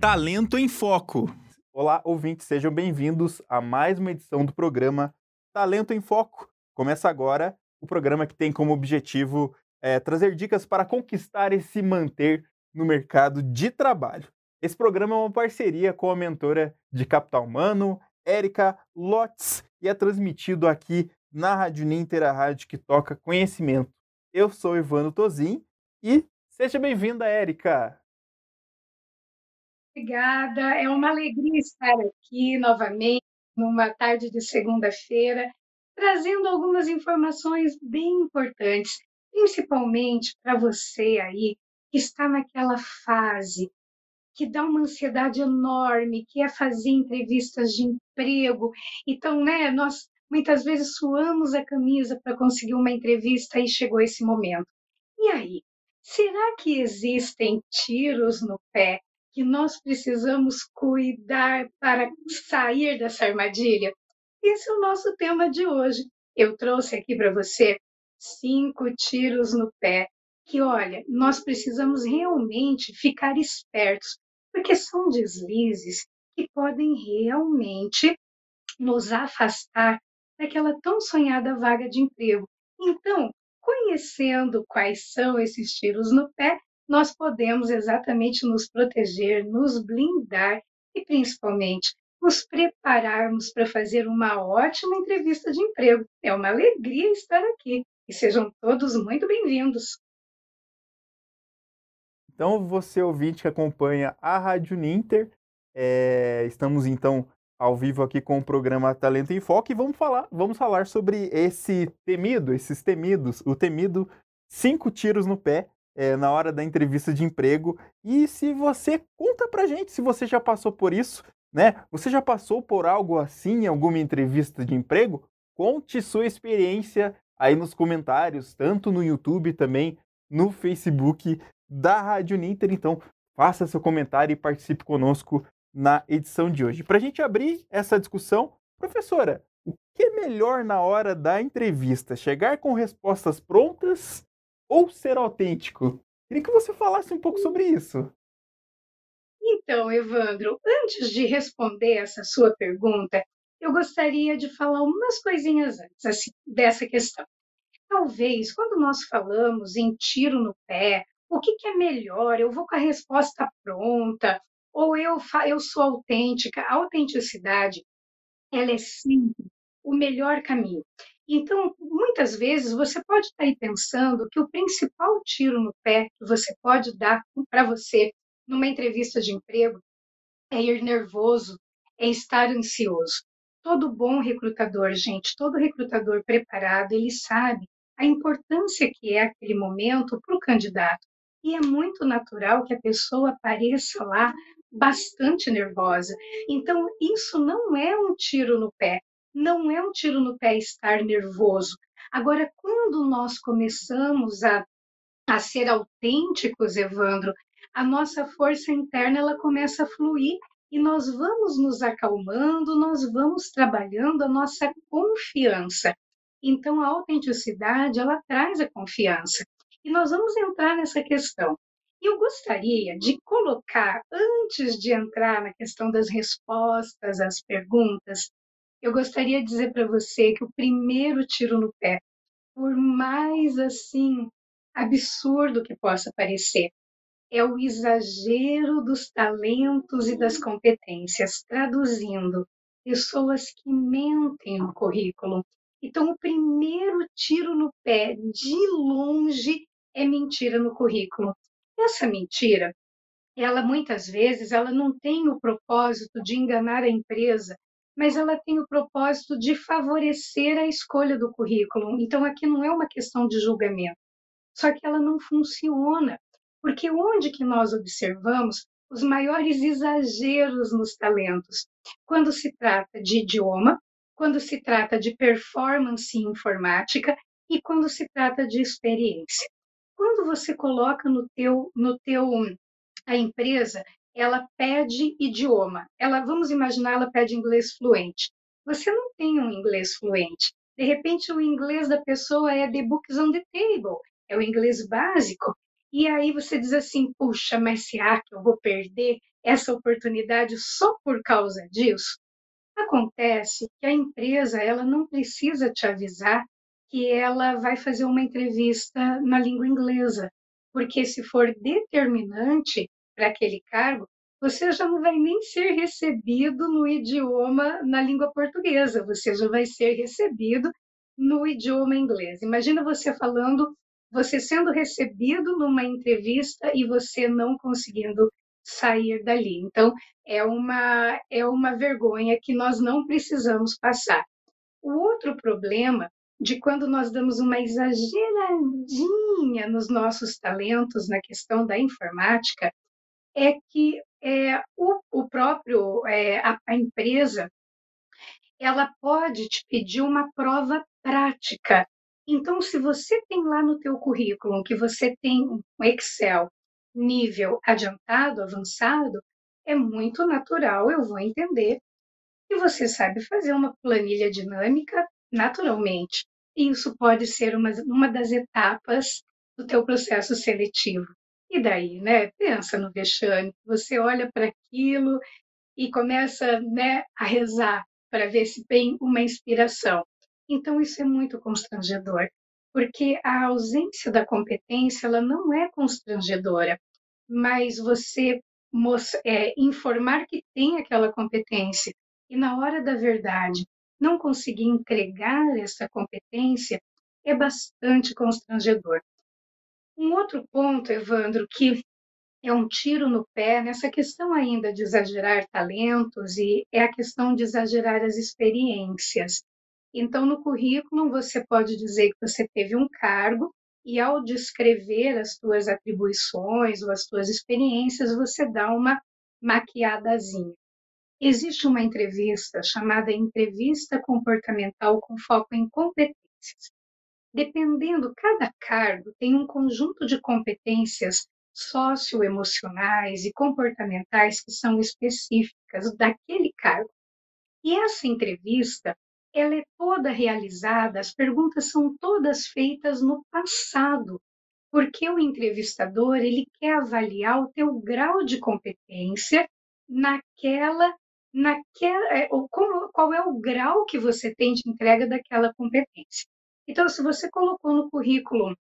Talento em Foco. Olá, ouvintes, sejam bem-vindos a mais uma edição do programa Talento em Foco. Começa agora o programa que tem como objetivo é, trazer dicas para conquistar e se manter no mercado de trabalho. Esse programa é uma parceria com a mentora de capital humano, Érica Lotz, e é transmitido aqui na Rádio Ninter, a rádio que toca conhecimento. Eu sou Ivano Tozin e seja bem-vinda, Érica! Obrigada, é uma alegria estar aqui novamente, numa tarde de segunda-feira, trazendo algumas informações bem importantes, principalmente para você aí que está naquela fase que dá uma ansiedade enorme, que é fazer entrevistas de emprego. Então, né, nós muitas vezes suamos a camisa para conseguir uma entrevista e chegou esse momento. E aí, será que existem tiros no pé que nós precisamos cuidar para sair dessa armadilha? Esse é o nosso tema de hoje. Eu trouxe aqui para você cinco tiros no pé que, olha, nós precisamos realmente ficar espertos, porque são deslizes que podem realmente nos afastar daquela tão sonhada vaga de emprego. Então, conhecendo quais são esses tiros no pé, nós podemos exatamente nos proteger, nos blindar e, principalmente, nos prepararmos para fazer uma ótima entrevista de emprego. É uma alegria estar aqui e sejam todos muito bem-vindos. Então, você ouvinte que acompanha a Rádio Ninter, é, estamos então ao vivo aqui com o programa Talento em Foco e vamos falar, vamos falar sobre esse temido, esses temidos, o temido cinco tiros no pé é, na hora da entrevista de emprego. E se você conta pra gente se você já passou por isso, né? Você já passou por algo assim em alguma entrevista de emprego? Conte sua experiência aí nos comentários, tanto no YouTube também no Facebook da Rádio Ninter. Então, faça seu comentário e participe conosco na edição de hoje. Para a gente abrir essa discussão, professora, o que é melhor na hora da entrevista? Chegar com respostas prontas ou ser autêntico? Queria que você falasse um pouco sobre isso. Então, Evandro, antes de responder essa sua pergunta, eu gostaria de falar umas coisinhas antes assim, dessa questão. Talvez, quando nós falamos em tiro no pé, o que, que é melhor? Eu vou com a resposta pronta, ou eu, eu sou autêntica? A autenticidade, ela é sempre o melhor caminho. Então, muitas vezes você pode estar aí pensando que o principal tiro no pé que você pode dar para você numa entrevista de emprego é ir nervoso, é estar ansioso. Todo bom recrutador, gente, todo recrutador preparado, ele sabe a importância que é aquele momento para o candidato. E é muito natural que a pessoa apareça lá bastante nervosa. Então, isso não é um tiro no pé, não é um tiro no pé estar nervoso. Agora, quando nós começamos a, a ser autênticos, Evandro, a nossa força interna ela começa a fluir e nós vamos nos acalmando, nós vamos trabalhando a nossa confiança. Então, a autenticidade, ela traz a confiança. E nós vamos entrar nessa questão. Eu gostaria de colocar, antes de entrar na questão das respostas às perguntas, eu gostaria de dizer para você que o primeiro tiro no pé, por mais assim absurdo que possa parecer, é o exagero dos talentos e das competências, traduzindo, pessoas que mentem no currículo. Então, o primeiro tiro no pé, de longe, é mentira no currículo. Essa mentira, ela muitas vezes, ela não tem o propósito de enganar a empresa, mas ela tem o propósito de favorecer a escolha do currículo. Então, aqui não é uma questão de julgamento, só que ela não funciona, porque onde que nós observamos os maiores exageros nos talentos? Quando se trata de idioma, quando se trata de performance informática e quando se trata de experiência. Quando você coloca no teu, no teu a empresa ela pede idioma. Ela, vamos imaginar, ela pede inglês fluente. Você não tem um inglês fluente. De repente, o inglês da pessoa é the books on the table, é o inglês básico. E aí você diz assim: puxa, mas será que eu vou perder essa oportunidade só por causa disso? Acontece que a empresa ela não precisa te avisar que ela vai fazer uma entrevista na língua inglesa, porque se for determinante para aquele cargo, você já não vai nem ser recebido no idioma na língua portuguesa, você já vai ser recebido no idioma inglês. Imagina você falando, você sendo recebido numa entrevista e você não conseguindo sair dali. Então, é uma, é uma vergonha que nós não precisamos passar. O outro problema de quando nós damos uma exageradinha nos nossos talentos na questão da informática é que é, o, o próprio é, a, a empresa ela pode te pedir uma prova prática. Então, se você tem lá no teu currículo que você tem um Excel nível adiantado, avançado, é muito natural, eu vou entender que você sabe fazer uma planilha dinâmica naturalmente. E isso pode ser uma, uma das etapas do teu processo seletivo. E daí, né? Pensa no vexame. Você olha para aquilo e começa né, a rezar para ver se tem uma inspiração. Então, isso é muito constrangedor, porque a ausência da competência ela não é constrangedora, mas você é, informar que tem aquela competência e na hora da verdade não conseguir entregar essa competência é bastante constrangedor. Um outro ponto, Evandro, que é um tiro no pé nessa questão ainda de exagerar talentos e é a questão de exagerar as experiências. Então, no currículo, você pode dizer que você teve um cargo e ao descrever as tuas atribuições ou as tuas experiências, você dá uma maquiadazinha. Existe uma entrevista chamada entrevista comportamental com foco em competências. Dependendo, cada cargo tem um conjunto de competências socioemocionais e comportamentais que são específicas daquele cargo. E essa entrevista, ela é toda realizada, as perguntas são todas feitas no passado, porque o entrevistador, ele quer avaliar o teu grau de competência naquela naquela é, ou como, qual é o grau que você tem de entrega daquela competência. Então, se você colocou no currículo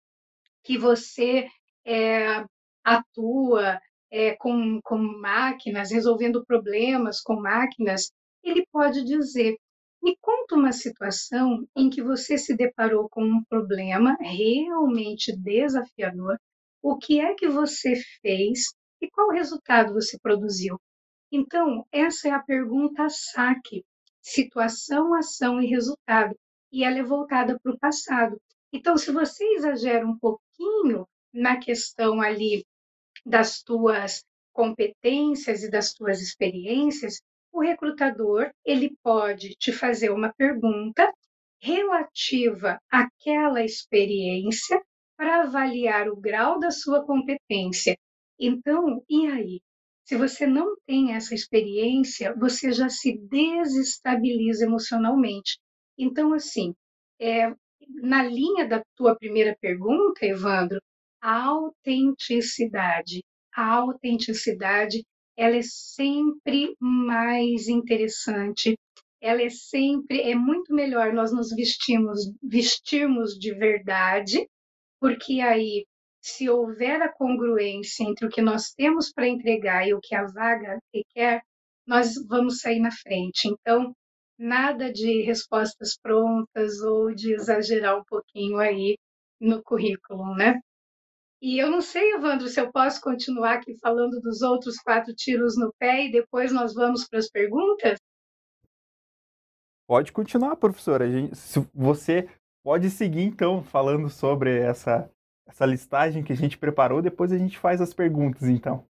que você é, atua é, com, com máquinas, resolvendo problemas com máquinas, ele pode dizer: me conta uma situação em que você se deparou com um problema realmente desafiador, o que é que você fez e qual resultado você produziu. Então, essa é a pergunta saque: situação, ação e resultado. E ela é voltada para o passado. Então, se você exagera um pouquinho na questão ali das tuas competências e das tuas experiências, o recrutador ele pode te fazer uma pergunta relativa àquela experiência para avaliar o grau da sua competência. Então, e aí? Se você não tem essa experiência, você já se desestabiliza emocionalmente. Então, assim, é, na linha da tua primeira pergunta, Evandro, a autenticidade. A autenticidade, ela é sempre mais interessante, ela é sempre, é muito melhor nós nos vestimos, vestirmos de verdade, porque aí, se houver a congruência entre o que nós temos para entregar e o que a vaga requer, nós vamos sair na frente. Então, nada de respostas prontas ou de exagerar um pouquinho aí no currículo, né? E eu não sei, Evandro, se eu posso continuar aqui falando dos outros quatro tiros no pé e depois nós vamos para as perguntas? Pode continuar, professora. Gente, se você pode seguir, então, falando sobre essa, essa listagem que a gente preparou, depois a gente faz as perguntas, então.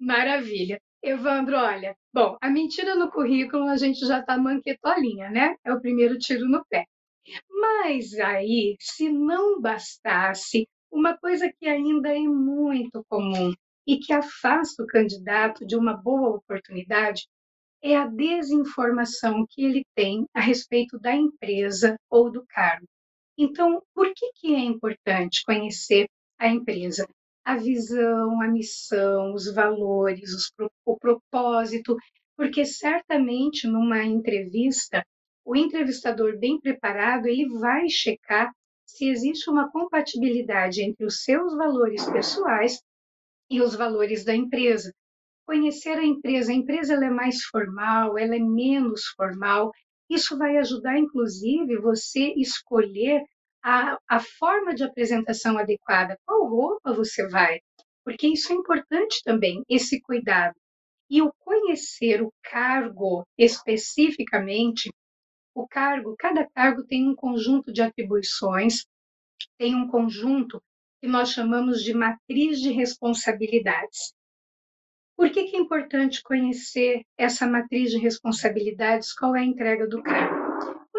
Maravilha. Evandro, olha, bom, a mentira no currículo a gente já está manquetolinha, né? É o primeiro tiro no pé. Mas aí, se não bastasse, uma coisa que ainda é muito comum e que afasta o candidato de uma boa oportunidade é a desinformação que ele tem a respeito da empresa ou do cargo. Então, por que, que é importante conhecer a empresa? A visão, a missão, os valores, os, o propósito, porque certamente numa entrevista, o entrevistador bem preparado, ele vai checar se existe uma compatibilidade entre os seus valores pessoais e os valores da empresa. Conhecer a empresa, a empresa é mais formal, ela é menos formal. Isso vai ajudar, inclusive, você escolher a, a forma de apresentação adequada, qual roupa você vai, porque isso é importante também, esse cuidado. E o conhecer o cargo especificamente, o cargo, cada cargo tem um conjunto de atribuições, tem um conjunto que nós chamamos de matriz de responsabilidades. Por que, que é importante conhecer essa matriz de responsabilidades? Qual é a entrega do cargo?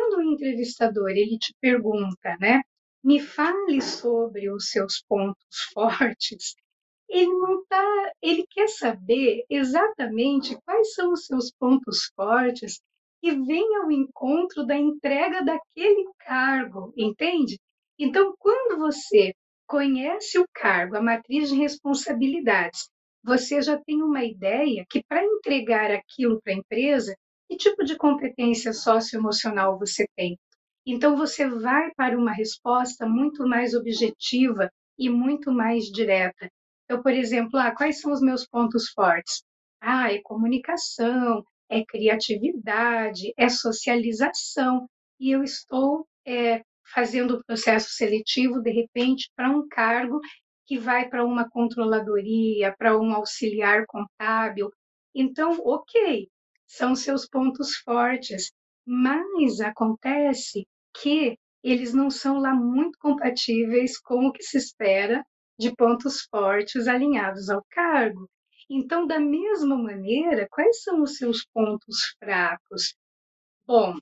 Quando o entrevistador ele te pergunta, né, me fale sobre os seus pontos fortes, ele não tá, ele quer saber exatamente quais são os seus pontos fortes e vem ao encontro da entrega daquele cargo, entende? Então, quando você conhece o cargo, a matriz de responsabilidades, você já tem uma ideia que para entregar aquilo para a empresa, que tipo de competência socioemocional você tem. Então, você vai para uma resposta muito mais objetiva e muito mais direta. Então, por exemplo, ah, quais são os meus pontos fortes? Ah, é comunicação, é criatividade, é socialização. E eu estou é, fazendo o processo seletivo, de repente, para um cargo que vai para uma controladoria, para um auxiliar contábil. Então, ok, são seus pontos fortes, mas acontece que eles não são lá muito compatíveis com o que se espera de pontos fortes alinhados ao cargo. Então, da mesma maneira, quais são os seus pontos fracos? Bom,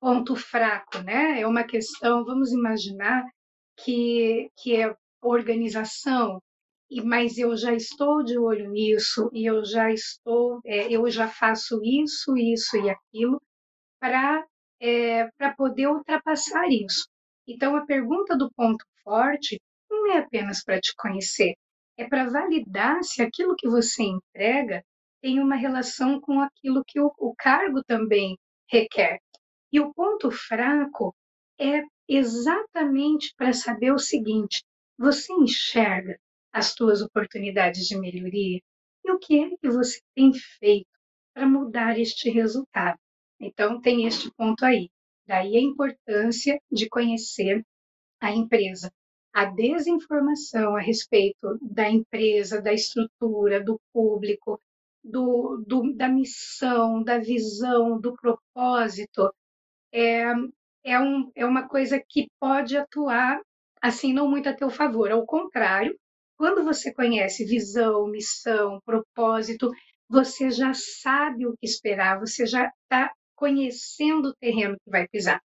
ponto fraco, né? É uma questão, vamos imaginar que, que é organização, e mas eu já estou de olho nisso e eu já estou, é, eu já faço isso, isso e aquilo para é, poder ultrapassar isso. Então a pergunta do ponto forte não é apenas para te conhecer, é para validar se aquilo que você entrega tem uma relação com aquilo que o, o cargo também requer. E o ponto fraco é exatamente para saber o seguinte: você enxerga as suas oportunidades de melhoria e o que é que você tem feito para mudar este resultado. Então, tem este ponto aí. Daí a importância de conhecer a empresa. A desinformação a respeito da empresa, da estrutura, do público, do, do, da missão, da visão, do propósito, é, é, um, é uma coisa que pode atuar assim não muito a teu favor. Ao contrário, quando você conhece visão, missão, propósito, você já sabe o que esperar, você já está conhecendo o terreno que vai pisar.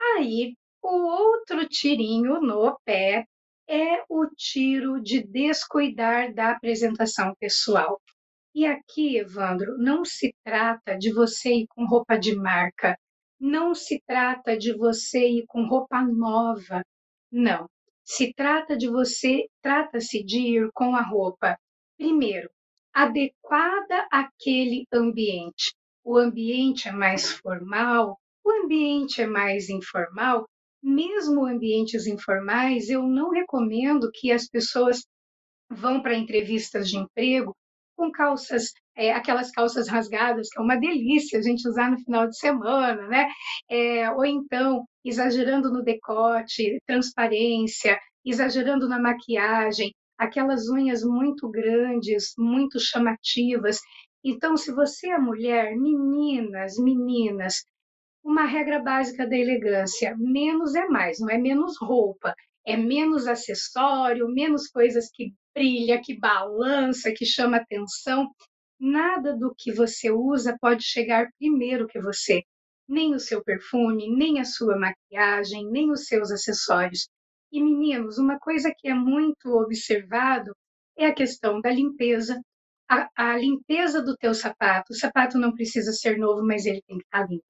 Aí, o outro tirinho no pé é o tiro de descuidar da apresentação pessoal. E aqui, Evandro, não se trata de você ir com roupa de marca, não se trata de você ir com roupa nova, não. Se trata de você, trata-se de ir com a roupa, primeiro, adequada àquele ambiente. O ambiente é mais formal, o ambiente é mais informal. Mesmo ambientes informais, eu não recomendo que as pessoas vão para entrevistas de emprego com calças, é, aquelas calças rasgadas, que é uma delícia a gente usar no final de semana, né? É, ou então exagerando no decote, transparência, exagerando na maquiagem, aquelas unhas muito grandes, muito chamativas. Então, se você é mulher, meninas, meninas, uma regra básica da elegância: menos é mais, não é menos roupa, é menos acessório, menos coisas que brilha, que balança, que chama atenção. Nada do que você usa pode chegar primeiro que você. Nem o seu perfume, nem a sua maquiagem, nem os seus acessórios. E meninos, uma coisa que é muito observado é a questão da limpeza. A, a limpeza do teu sapato. O sapato não precisa ser novo, mas ele tem que estar limpo.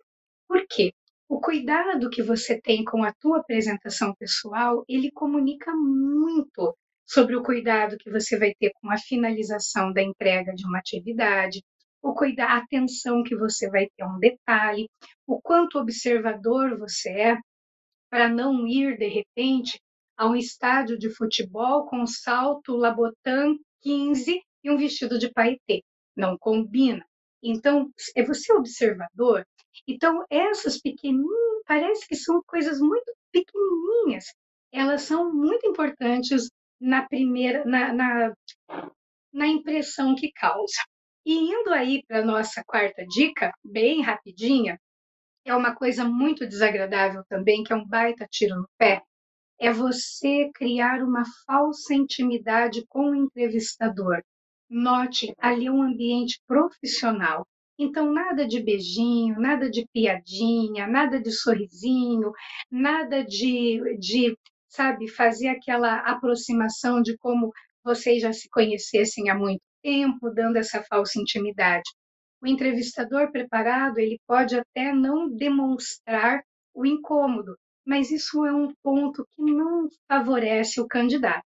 Por quê? O cuidado que você tem com a tua apresentação pessoal, ele comunica muito sobre o cuidado que você vai ter com a finalização da entrega de uma atividade, o cuidar, a atenção que você vai ter a um detalhe, o quanto observador você é para não ir de repente a um estádio de futebol com salto Labotan 15 e um vestido de paetê. Não combina. Então, é você observador. Então, essas pequenininhas, parece que são coisas muito pequenininhas. Elas são muito importantes na primeira, na, na, na impressão que causa. E indo aí para nossa quarta dica, bem rapidinha, é uma coisa muito desagradável também, que é um baita tiro no pé, é você criar uma falsa intimidade com o entrevistador. Note, ali é um ambiente profissional. Então, nada de beijinho, nada de piadinha, nada de sorrisinho, nada de, de sabe, fazer aquela aproximação de como vocês já se conhecessem há muito tempo, dando essa falsa intimidade. O entrevistador preparado, ele pode até não demonstrar o incômodo, mas isso é um ponto que não favorece o candidato.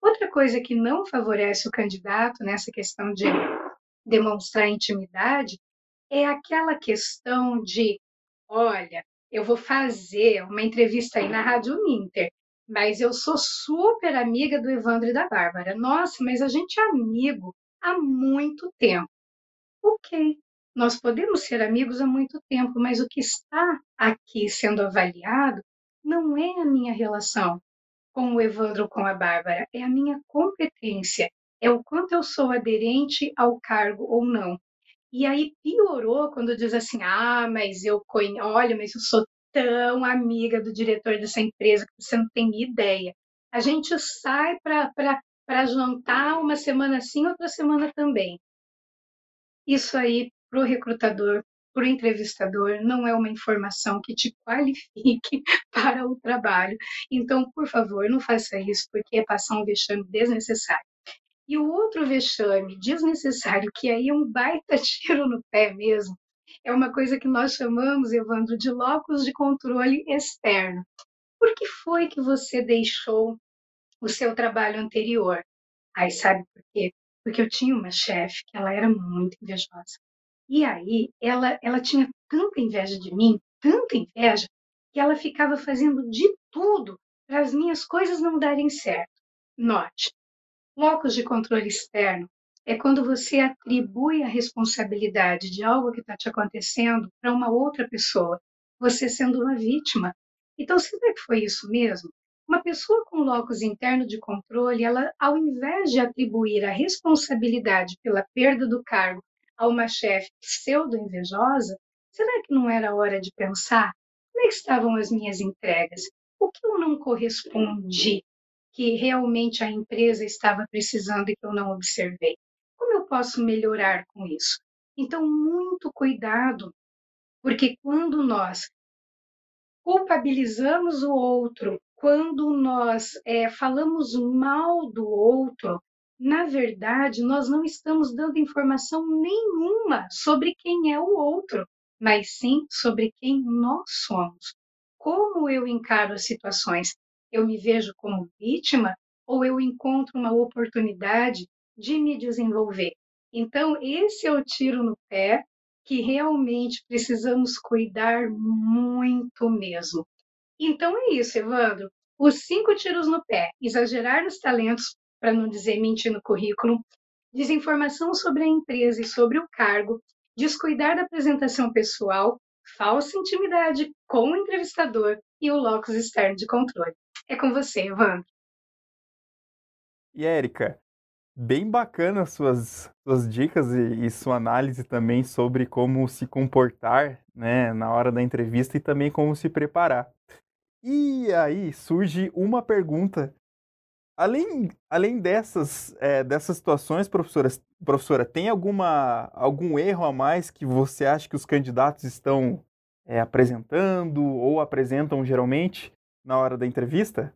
Outra coisa que não favorece o candidato nessa questão de demonstrar intimidade é aquela questão de, olha, eu vou fazer uma entrevista aí na Rádio Ninter, mas eu sou super amiga do Evandro e da Bárbara. Nossa, mas a gente é amigo há muito tempo. Ok, nós podemos ser amigos há muito tempo, mas o que está aqui sendo avaliado não é a minha relação com o Evandro ou com a Bárbara, é a minha competência, é o quanto eu sou aderente ao cargo ou não. E aí piorou quando diz assim: ah, mas eu conheço, olha, mas eu sou tão amiga do diretor dessa empresa que você não tem ideia. A gente sai para jantar uma semana sim, outra semana também. Isso aí, para o recrutador, para o entrevistador, não é uma informação que te qualifique para o trabalho. Então, por favor, não faça isso, porque é passar um vexame desnecessário. E o outro vexame desnecessário, que aí é um baita tiro no pé mesmo, é uma coisa que nós chamamos, Evandro, de locus de controle externo. Por que foi que você deixou o seu trabalho anterior? Aí sabe por quê? Porque eu tinha uma chefe que ela era muito invejosa. E aí ela, ela tinha tanta inveja de mim, tanta inveja, que ela ficava fazendo de tudo para as minhas coisas não darem certo. Note, locus de controle externo é quando você atribui a responsabilidade de algo que está te acontecendo para uma outra pessoa, você sendo uma vítima. Então, será que foi isso mesmo? Uma pessoa com locus interno de controle, ela, ao invés de atribuir a responsabilidade pela perda do cargo a uma chefe pseudo-invejosa, será que não era hora de pensar como é que estavam as minhas entregas? O que eu não correspondi que realmente a empresa estava precisando e que eu não observei? Posso melhorar com isso? Então, muito cuidado, porque quando nós culpabilizamos o outro, quando nós é, falamos mal do outro, na verdade, nós não estamos dando informação nenhuma sobre quem é o outro, mas sim sobre quem nós somos. Como eu encaro as situações? Eu me vejo como vítima ou eu encontro uma oportunidade de me desenvolver. Então, esse é o tiro no pé que realmente precisamos cuidar muito mesmo. Então é isso, Evandro. Os cinco tiros no pé, exagerar nos talentos, para não dizer mentir no currículo, desinformação sobre a empresa e sobre o cargo, descuidar da apresentação pessoal, falsa intimidade com o entrevistador e o locus externo de controle. É com você, Evandro. E Érica, bem bacana suas, suas dicas e, e, sua análise também sobre como se comportar né, na hora da entrevista e também como se preparar. E aí surge uma pergunta. Além, além dessas, é, dessas situações, professora, professora, tem alguma, algum erro a mais que você acha que os candidatos estão é, apresentando ou apresentam geralmente na hora da entrevista?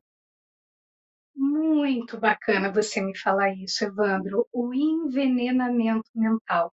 Muito bacana você me falar isso, Evandro, o envenenamento mental.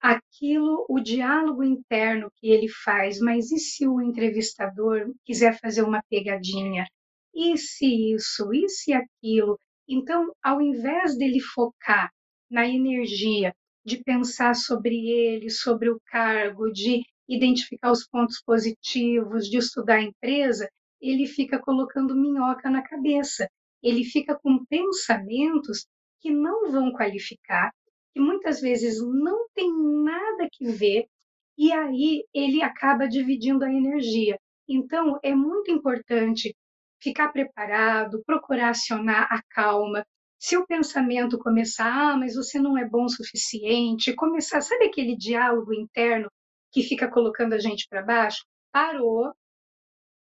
aquilo, o diálogo interno que ele faz, mas e se o entrevistador quiser fazer uma pegadinha? E se isso? E se aquilo? Então, ao invés dele focar na energia de pensar sobre ele, sobre o cargo, de identificar os pontos positivos, de estudar a empresa, ele fica colocando minhoca na cabeça. Ele fica com pensamentos que não vão qualificar, que muitas vezes não tem nada que ver, e aí ele acaba dividindo a energia. Então, é muito importante ficar preparado, procurar acionar a calma. Se o pensamento começar, ah, mas você não é bom o suficiente, começar, sabe aquele diálogo interno que fica colocando a gente para baixo? Parou,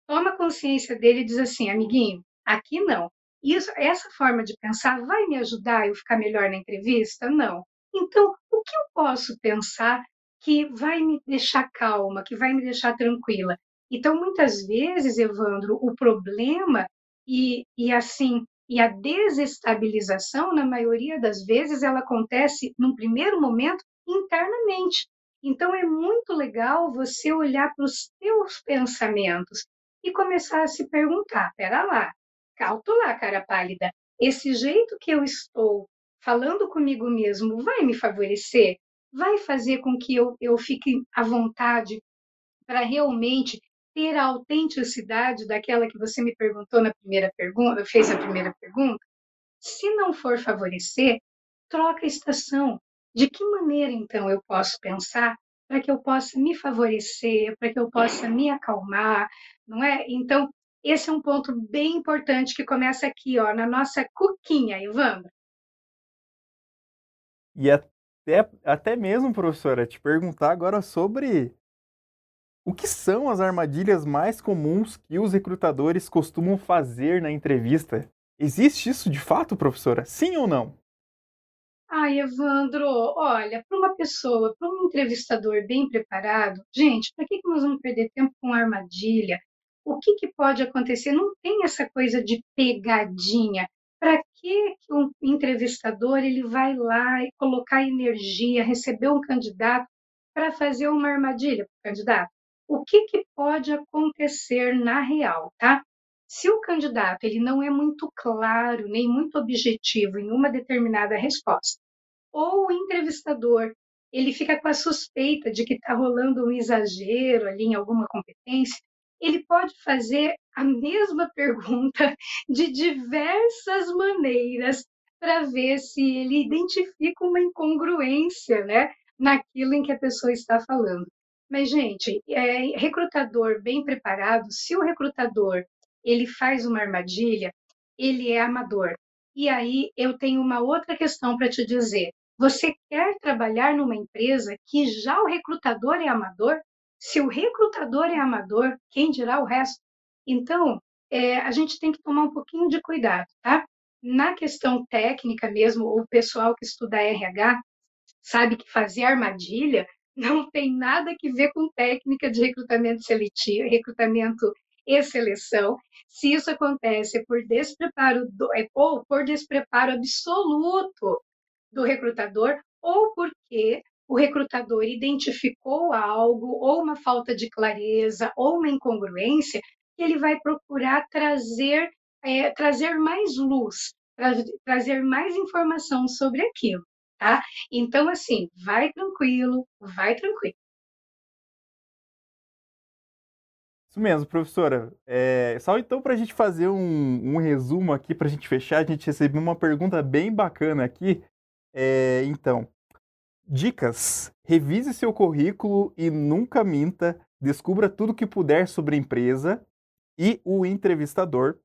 toma consciência dele e diz assim, amiguinho, aqui não. Isso, essa forma de pensar vai me ajudar a eu ficar melhor na entrevista? Não. Então, o que eu posso pensar que vai me deixar calma, que vai me deixar tranquila? Então, muitas vezes, Evandro, o problema e, e assim e a desestabilização, na maioria das vezes, ela acontece num primeiro momento internamente. Então, é muito legal você olhar para os seus pensamentos e começar a se perguntar: pera lá, lá, cara pálida, esse jeito que eu estou falando comigo mesmo vai me favorecer? Vai fazer com que eu, eu fique à vontade para realmente ter a autenticidade daquela que você me perguntou na primeira pergunta, fez a primeira pergunta? Se não for favorecer, troca a estação. De que maneira então eu posso pensar para que eu possa me favorecer, para que eu possa me acalmar, não é? Então, esse é um ponto bem importante que começa aqui, ó, na nossa cuquinha, Ivandro. E até, até mesmo, professora, te perguntar agora sobre o que são as armadilhas mais comuns que os recrutadores costumam fazer na entrevista? Existe isso de fato, professora? Sim ou não? Ai, Evandro, olha, para uma pessoa, para um entrevistador bem preparado, gente, para que, que nós vamos perder tempo com armadilha? O que, que pode acontecer? Não tem essa coisa de pegadinha. Para que, um entrevistador ele vai lá e colocar energia, receber um candidato para fazer uma armadilha para o candidato? O que, que pode acontecer na real, tá? Se o candidato ele não é muito claro nem muito objetivo em uma determinada resposta, ou o entrevistador ele fica com a suspeita de que está rolando um exagero ali em alguma competência, ele pode fazer a mesma pergunta de diversas maneiras para ver se ele identifica uma incongruência né, naquilo em que a pessoa está falando. Mas, gente, é, recrutador bem preparado, se o recrutador ele faz uma armadilha, ele é amador. E aí eu tenho uma outra questão para te dizer. Você quer trabalhar numa empresa que já o recrutador é amador? Se o recrutador é amador, quem dirá o resto? Então, é, a gente tem que tomar um pouquinho de cuidado, tá? Na questão técnica mesmo, o pessoal que estuda RH sabe que fazer armadilha não tem nada que ver com técnica de recrutamento seletivo, recrutamento e seleção. Se isso acontece por despreparo do, é, ou por despreparo absoluto do recrutador, ou porque o recrutador identificou algo, ou uma falta de clareza, ou uma incongruência, ele vai procurar trazer, é, trazer mais luz, tra trazer mais informação sobre aquilo, tá? Então, assim, vai tranquilo, vai tranquilo. Isso mesmo, professora. É, só então para a gente fazer um, um resumo aqui, para a gente fechar, a gente recebeu uma pergunta bem bacana aqui. É, então, Dicas: revise seu currículo e nunca minta. Descubra tudo que puder sobre a empresa e o entrevistador.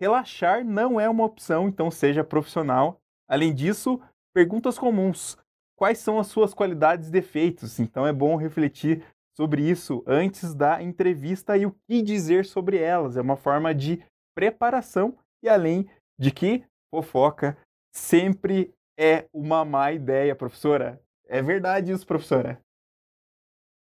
Relaxar não é uma opção, então seja profissional. Além disso, perguntas comuns. Quais são as suas qualidades e defeitos? Então é bom refletir sobre isso antes da entrevista e o que dizer sobre elas. É uma forma de preparação e além de que fofoca sempre é uma má ideia, professora. É verdade isso, professora.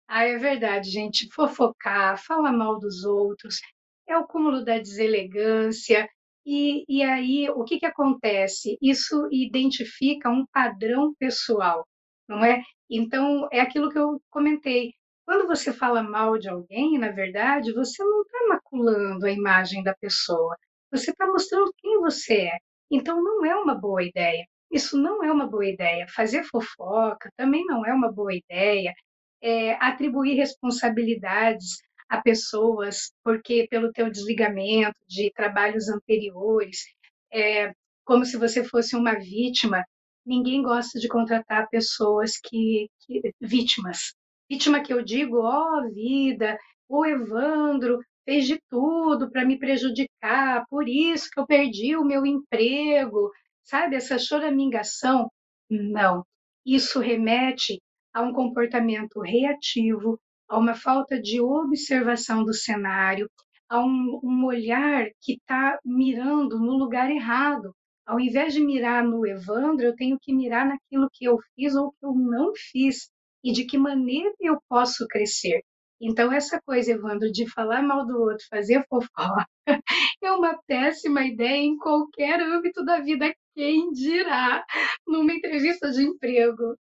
Ah, é verdade, gente. Fofocar, falar mal dos outros, é o cúmulo da deselegância. E, e aí, o que, que acontece? Isso identifica um padrão pessoal, não é? Então, é aquilo que eu comentei. Quando você fala mal de alguém, na verdade, você não está maculando a imagem da pessoa, você está mostrando quem você é. Então, não é uma boa ideia. Isso não é uma boa ideia. Fazer fofoca também não é uma boa ideia. É, atribuir responsabilidades a pessoas porque pelo teu desligamento de trabalhos anteriores, é, como se você fosse uma vítima. Ninguém gosta de contratar pessoas que, que vítimas. Vítima que eu digo, ó oh, vida, o Evandro fez de tudo para me prejudicar, por isso que eu perdi o meu emprego, sabe? Essa choramingação. Não. Isso remete a um comportamento reativo, a uma falta de observação do cenário, a um, um olhar que está mirando no lugar errado. Ao invés de mirar no Evandro, eu tenho que mirar naquilo que eu fiz ou que eu não fiz e de que maneira eu posso crescer. Então, essa coisa, Evandro, de falar mal do outro, fazer fofoca, é uma péssima ideia em qualquer âmbito da vida, quem dirá numa entrevista de emprego.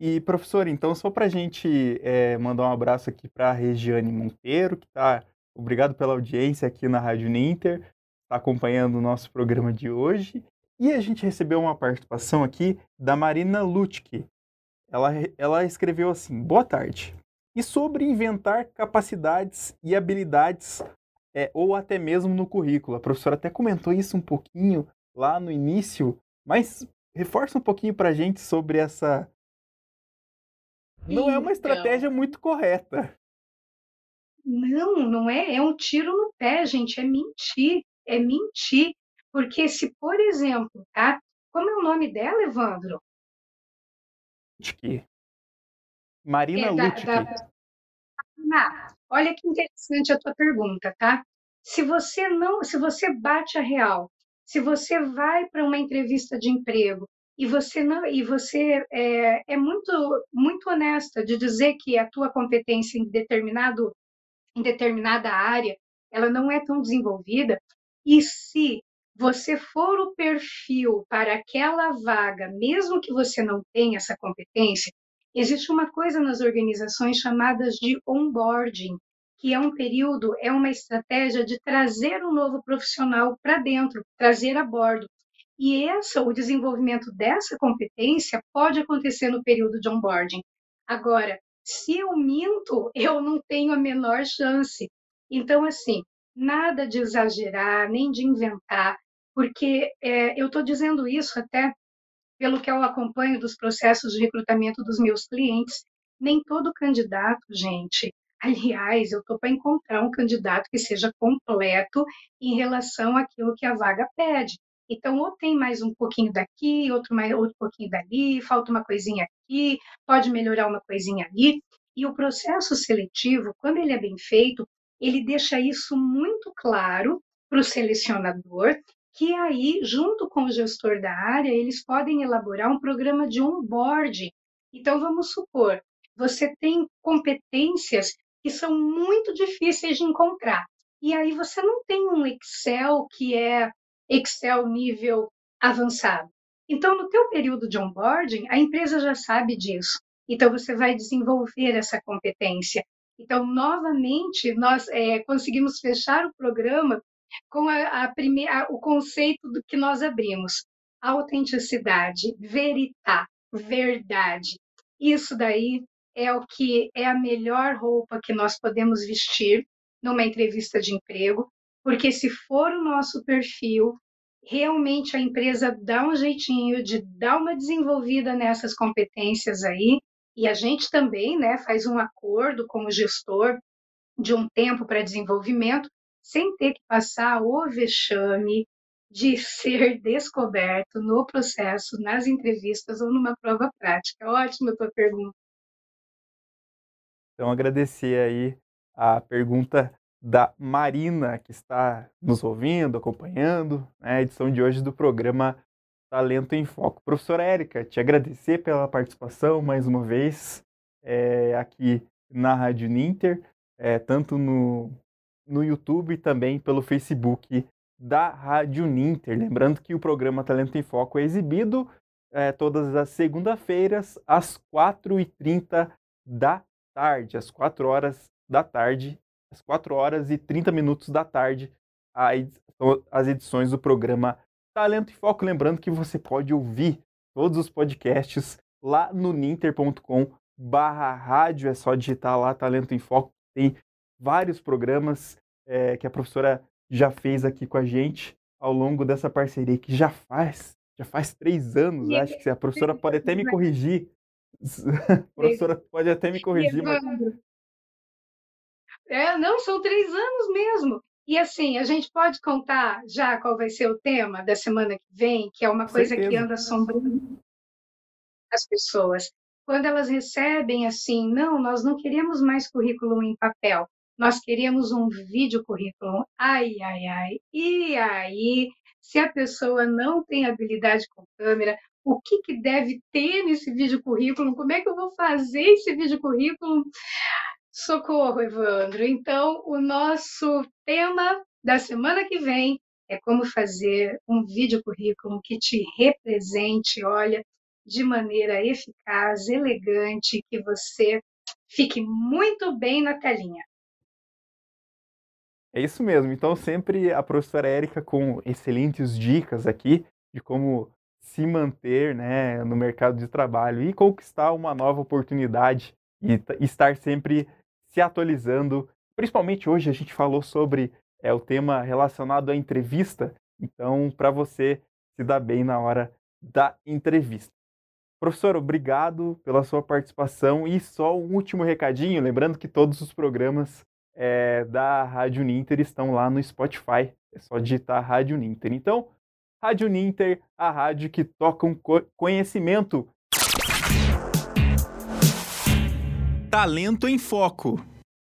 E, professor, então, só para a gente é, mandar um abraço aqui para a Regiane Monteiro, que está. Obrigado pela audiência aqui na Rádio Ninter, está acompanhando o nosso programa de hoje. E a gente recebeu uma participação aqui da Marina Lutke. Ela, ela escreveu assim: Boa tarde. E sobre inventar capacidades e habilidades, é, ou até mesmo no currículo. A professora até comentou isso um pouquinho lá no início, mas reforça um pouquinho para a gente sobre essa não é uma estratégia então. muito correta. Não, não é. É um tiro no pé, gente. É mentir. É mentir. Porque se, por exemplo, tá? Como é o nome dela, Evandro? Lutke. Marina é, Lutke. Da, Ah, olha que interessante a tua pergunta, tá? Se você não, se você bate a real, se você vai para uma entrevista de emprego e você não e você é, é, muito muito honesta de dizer que a tua competência em determinado em determinada área ela não é tão desenvolvida e se você for o perfil para aquela vaga mesmo que você não tenha essa competência existe uma coisa nas organizações chamadas de onboarding que é um período é uma estratégia de trazer um novo profissional para dentro trazer a bordo e essa, o desenvolvimento dessa competência pode acontecer no período de onboarding. Agora, se eu minto, eu não tenho a menor chance. Então, assim, nada de exagerar, nem de inventar, porque é, eu estou dizendo isso até pelo que eu acompanho dos processos de recrutamento dos meus clientes. Nem todo candidato, gente. Aliás, eu estou para encontrar um candidato que seja completo em relação àquilo que a vaga pede. Então, ou tem mais um pouquinho daqui, outro, mais, outro pouquinho dali, falta uma coisinha aqui, pode melhorar uma coisinha ali. E o processo seletivo, quando ele é bem feito, ele deixa isso muito claro para o selecionador, que aí, junto com o gestor da área, eles podem elaborar um programa de onboarding. Então, vamos supor, você tem competências que são muito difíceis de encontrar. E aí você não tem um Excel que é Excel nível avançado. Então, no teu período de onboarding, a empresa já sabe disso. Então, você vai desenvolver essa competência. Então, novamente, nós é, conseguimos fechar o programa com a, a primeira, o conceito do que nós abrimos: autenticidade, veritá, verdade. Isso daí é o que é a melhor roupa que nós podemos vestir numa entrevista de emprego, porque se for o nosso perfil, realmente a empresa dá um jeitinho de dar uma desenvolvida nessas competências aí, e a gente também né, faz um acordo com o gestor de um tempo para desenvolvimento, sem ter que passar o vexame de ser descoberto no processo, nas entrevistas ou numa prova prática. Ótima tua pergunta. Então, agradecer aí a pergunta da Marina, que está nos ouvindo, acompanhando né, a edição de hoje do programa Talento em Foco. Professora Érica, te agradecer pela participação mais uma vez é, aqui na Rádio Ninter, é, tanto no, no YouTube e também pelo Facebook da Rádio Ninter. Lembrando que o programa Talento em Foco é exibido é, todas as segunda-feiras, às 4h30 da tarde, às 4 horas da tarde, às 4 horas e 30 minutos da tarde, as edições do programa Talento e Foco. Lembrando que você pode ouvir todos os podcasts lá no ninter.com barra rádio, é só digitar lá Talento em Foco, tem vários programas é, que a professora já fez aqui com a gente ao longo dessa parceria que já faz, já faz três anos, acho que a professora pode até me corrigir. a professora pode até me corrigir, mas... É, não, são três anos mesmo. E assim, a gente pode contar já qual vai ser o tema da semana que vem, que é uma coisa que anda assombrando as pessoas. Quando elas recebem assim, não, nós não queremos mais currículo em papel, nós queríamos um vídeo currículo. Ai, ai, ai. E aí, se a pessoa não tem habilidade com câmera, o que, que deve ter nesse vídeo currículo? Como é que eu vou fazer esse vídeo currículo? Socorro, Evandro. Então, o nosso tema da semana que vem é como fazer um vídeo currículo que te represente, olha, de maneira eficaz, elegante, que você fique muito bem na telinha. É isso mesmo. Então, sempre a professora Érica com excelentes dicas aqui de como se manter né, no mercado de trabalho e conquistar uma nova oportunidade e estar sempre se atualizando. Principalmente hoje a gente falou sobre é, o tema relacionado à entrevista. Então, para você se dar bem na hora da entrevista. Professor, obrigado pela sua participação e só um último recadinho, lembrando que todos os programas é, da Rádio Ninter estão lá no Spotify. É só digitar Rádio Ninter. Então, Rádio Ninter, a rádio que toca um conhecimento. Talento em Foco.